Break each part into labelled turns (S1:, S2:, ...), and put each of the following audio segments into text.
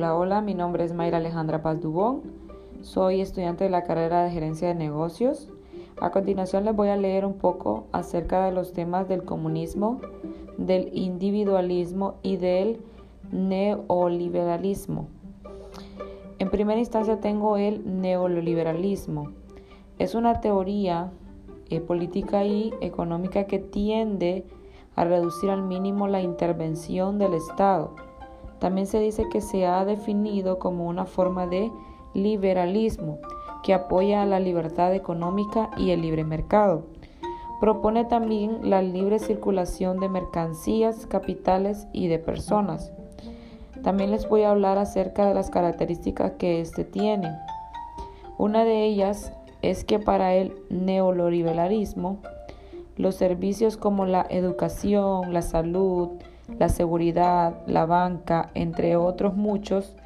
S1: Hola, hola, mi nombre es Mayra Alejandra Paz Dubón. Soy estudiante de la carrera de Gerencia de Negocios. A continuación les voy a leer un poco acerca de los temas del comunismo, del individualismo y del neoliberalismo. En primera instancia tengo el neoliberalismo. Es una teoría eh, política y económica que tiende a reducir al mínimo la intervención del Estado también se dice que se ha definido como una forma de liberalismo que apoya la libertad económica y el libre mercado. Propone también la libre circulación de mercancías, capitales y de personas. También les voy a hablar acerca de las características que éste tiene. Una de ellas es que para el neoliberalismo, los servicios como la educación, la salud, la seguridad, la banca, entre otros muchos,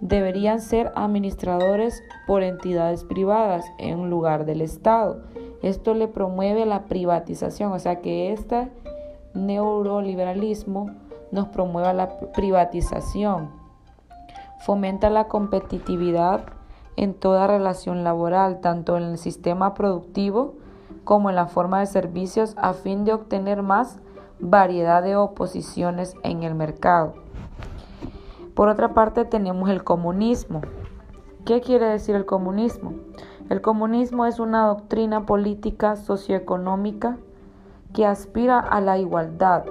S1: deberían ser administradores por entidades privadas en lugar del Estado. Esto le promueve la privatización, o sea que este neoliberalismo nos promueve la privatización, fomenta la competitividad en toda relación laboral, tanto en el sistema productivo como en la forma de servicios, a fin de obtener más variedad de oposiciones en el mercado. Por otra parte tenemos el comunismo. ¿Qué quiere decir el comunismo? El comunismo es una doctrina política socioeconómica que aspira a la igualdad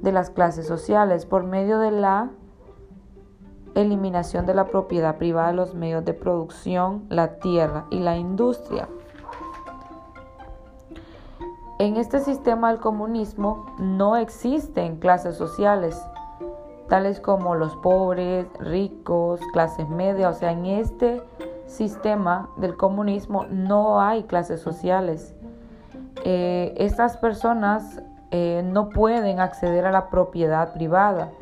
S1: de las clases sociales por medio de la eliminación de la propiedad privada de los medios de producción, la tierra y la industria. En este sistema del comunismo no existen clases sociales, tales como los pobres, ricos, clases medias. O sea, en este sistema del comunismo no hay clases sociales. Eh, estas personas eh, no pueden acceder a la propiedad privada.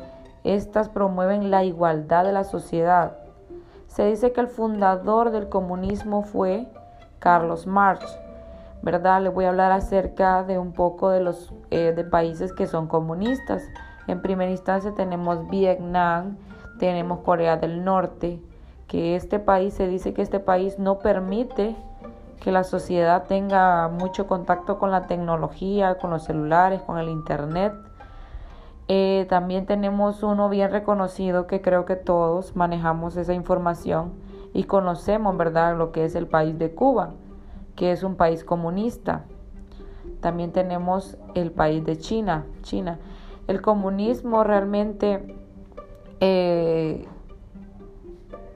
S1: Estas promueven la igualdad de la sociedad. Se dice que el fundador del comunismo fue Carlos Marx. ¿Verdad? Les voy a hablar acerca de un poco de los eh, de países que son comunistas. En primera instancia tenemos Vietnam, tenemos Corea del Norte, que este país se dice que este país no permite que la sociedad tenga mucho contacto con la tecnología, con los celulares, con el internet. Eh, también tenemos uno bien reconocido que creo que todos manejamos esa información y conocemos, ¿verdad?, lo que es el país de Cuba que es un país comunista. También tenemos el país de China. China. El comunismo realmente eh,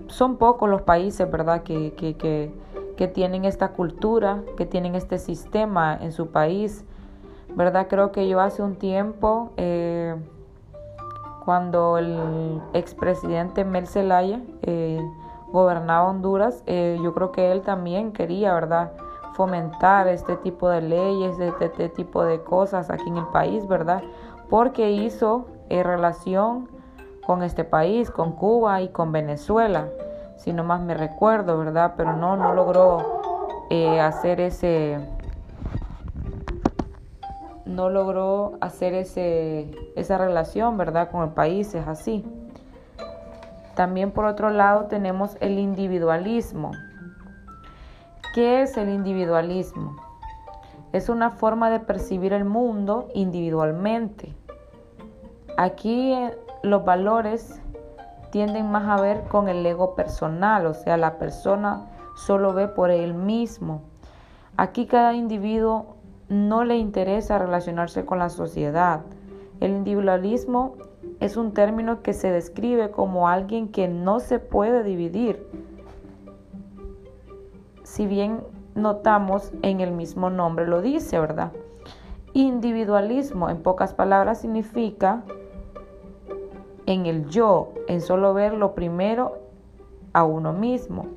S1: son pocos los países, ¿verdad?, que, que, tienen esta cultura, que tienen este sistema en su país. ¿Verdad? Creo que yo hace un tiempo, eh, cuando el expresidente Mel Zelaya eh, gobernaba Honduras, yo creo que él también quería, ¿verdad?, fomentar este tipo de leyes, este, tipo de cosas aquí en el país, ¿verdad? Porque hizo en relación con este país, con Cuba y con Venezuela, si no más me recuerdo, ¿verdad? Pero no, no logró eh, hacer ese, no logró hacer ese, esa relación, ¿verdad? Con el país, es así. También por otro lado tenemos el individualismo. ¿Qué es el individualismo? Es una forma de percibir el mundo individualmente. Aquí eh, los valores tienden más a ver con el ego personal, o sea, la persona solo ve por él mismo. Aquí cada individuo no le interesa relacionarse con la sociedad. El individualismo es un término que se describe como alguien que no se puede dividir si bien notamos en el mismo nombre lo dice, ¿verdad? Individualismo, en pocas palabras, significa en el yo, en solo ver lo primero a uno mismo.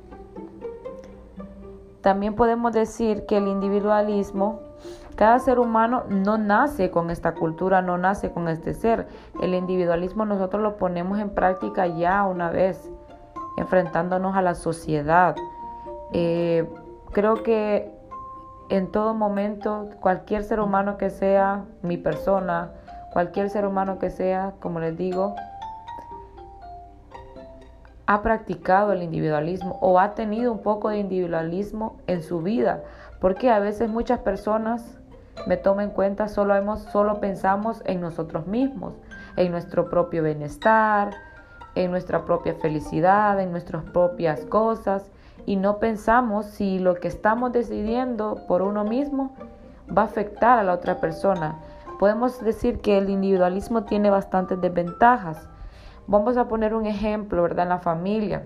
S1: También podemos decir que el individualismo, cada ser humano no nace con esta cultura, no nace con este ser. El individualismo nosotros lo ponemos en práctica ya una vez, enfrentándonos a la sociedad, eh, creo que en todo momento, cualquier ser humano que sea mi persona, cualquier ser humano que sea, como les digo, ha practicado el individualismo o ha tenido un poco de individualismo en su vida, porque a veces muchas personas me tomo en cuenta solo hemos solo pensamos en nosotros mismos, en nuestro propio bienestar, en nuestra propia felicidad, en nuestras propias cosas y no pensamos si lo que estamos decidiendo por uno mismo va a afectar a la otra persona. Podemos decir que el individualismo tiene bastantes desventajas. Vamos a poner un ejemplo, ¿verdad? En la familia.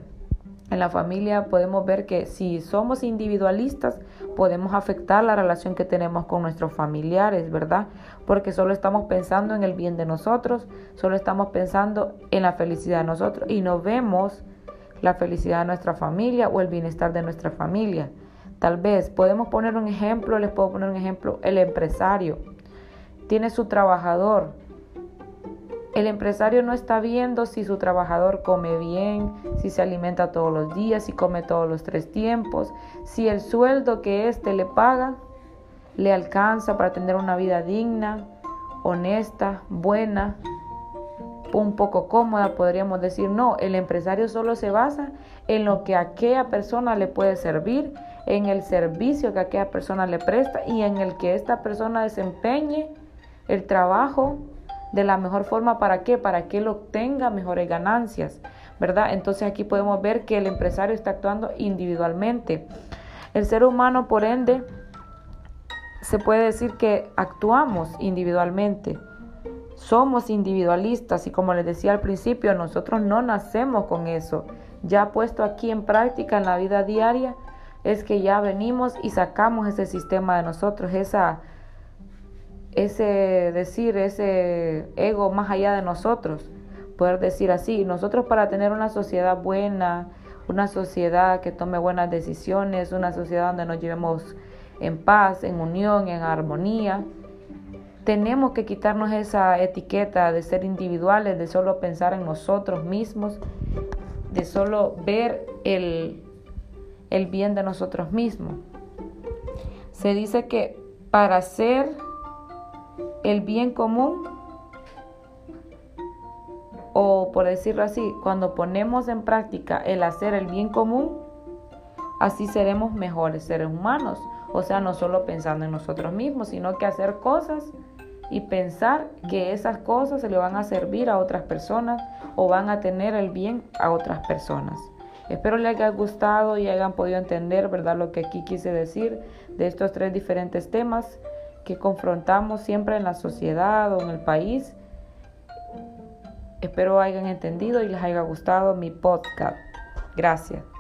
S1: En la familia podemos ver que si somos individualistas podemos afectar la relación que tenemos con nuestros familiares, ¿verdad? Porque solo estamos pensando en el bien de nosotros, solo estamos pensando en la felicidad de nosotros y no vemos la felicidad de nuestra familia o el bienestar de nuestra familia. Tal vez podemos poner un ejemplo, les puedo poner un ejemplo, el empresario tiene su trabajador. El empresario no está viendo si su trabajador come bien, si se alimenta todos los días, si come todos los tres tiempos, si el sueldo que éste le paga le alcanza para tener una vida digna, honesta, buena, un poco cómoda, podríamos decir, no, el empresario solo se basa en lo que aquella persona le puede servir, en el servicio que aquella persona le presta y en el que esta persona desempeñe el trabajo de la mejor forma para qué, para que él obtenga mejores ganancias, ¿verdad? Entonces aquí podemos ver que el empresario está actuando individualmente. El ser humano, por ende, se puede decir que actuamos individualmente. Somos individualistas y como les decía al principio, nosotros no nacemos con eso. Ya puesto aquí en práctica en la vida diaria, es que ya venimos y sacamos ese sistema de nosotros, esa ese decir, ese ego más allá de nosotros, poder decir así, nosotros para tener una sociedad buena, una sociedad que tome buenas decisiones, una sociedad donde nos llevemos en paz, en unión, en armonía, tenemos que quitarnos esa etiqueta de ser individuales, de solo pensar en nosotros mismos, de solo ver el, el bien de nosotros mismos. Se dice que para ser el bien común o por decirlo así, cuando ponemos en práctica el hacer el bien común, así seremos mejores seres humanos. O sea, no solo pensando en nosotros mismos, sino que hacer cosas y pensar que esas cosas se le van a servir a otras personas o van a tener el bien a otras personas. Espero les haya gustado y hayan podido entender, ¿verdad?, lo que aquí quise decir de estos tres diferentes temas que confrontamos siempre en la sociedad o en el país. Espero hayan entendido y les haya gustado mi podcast. Gracias.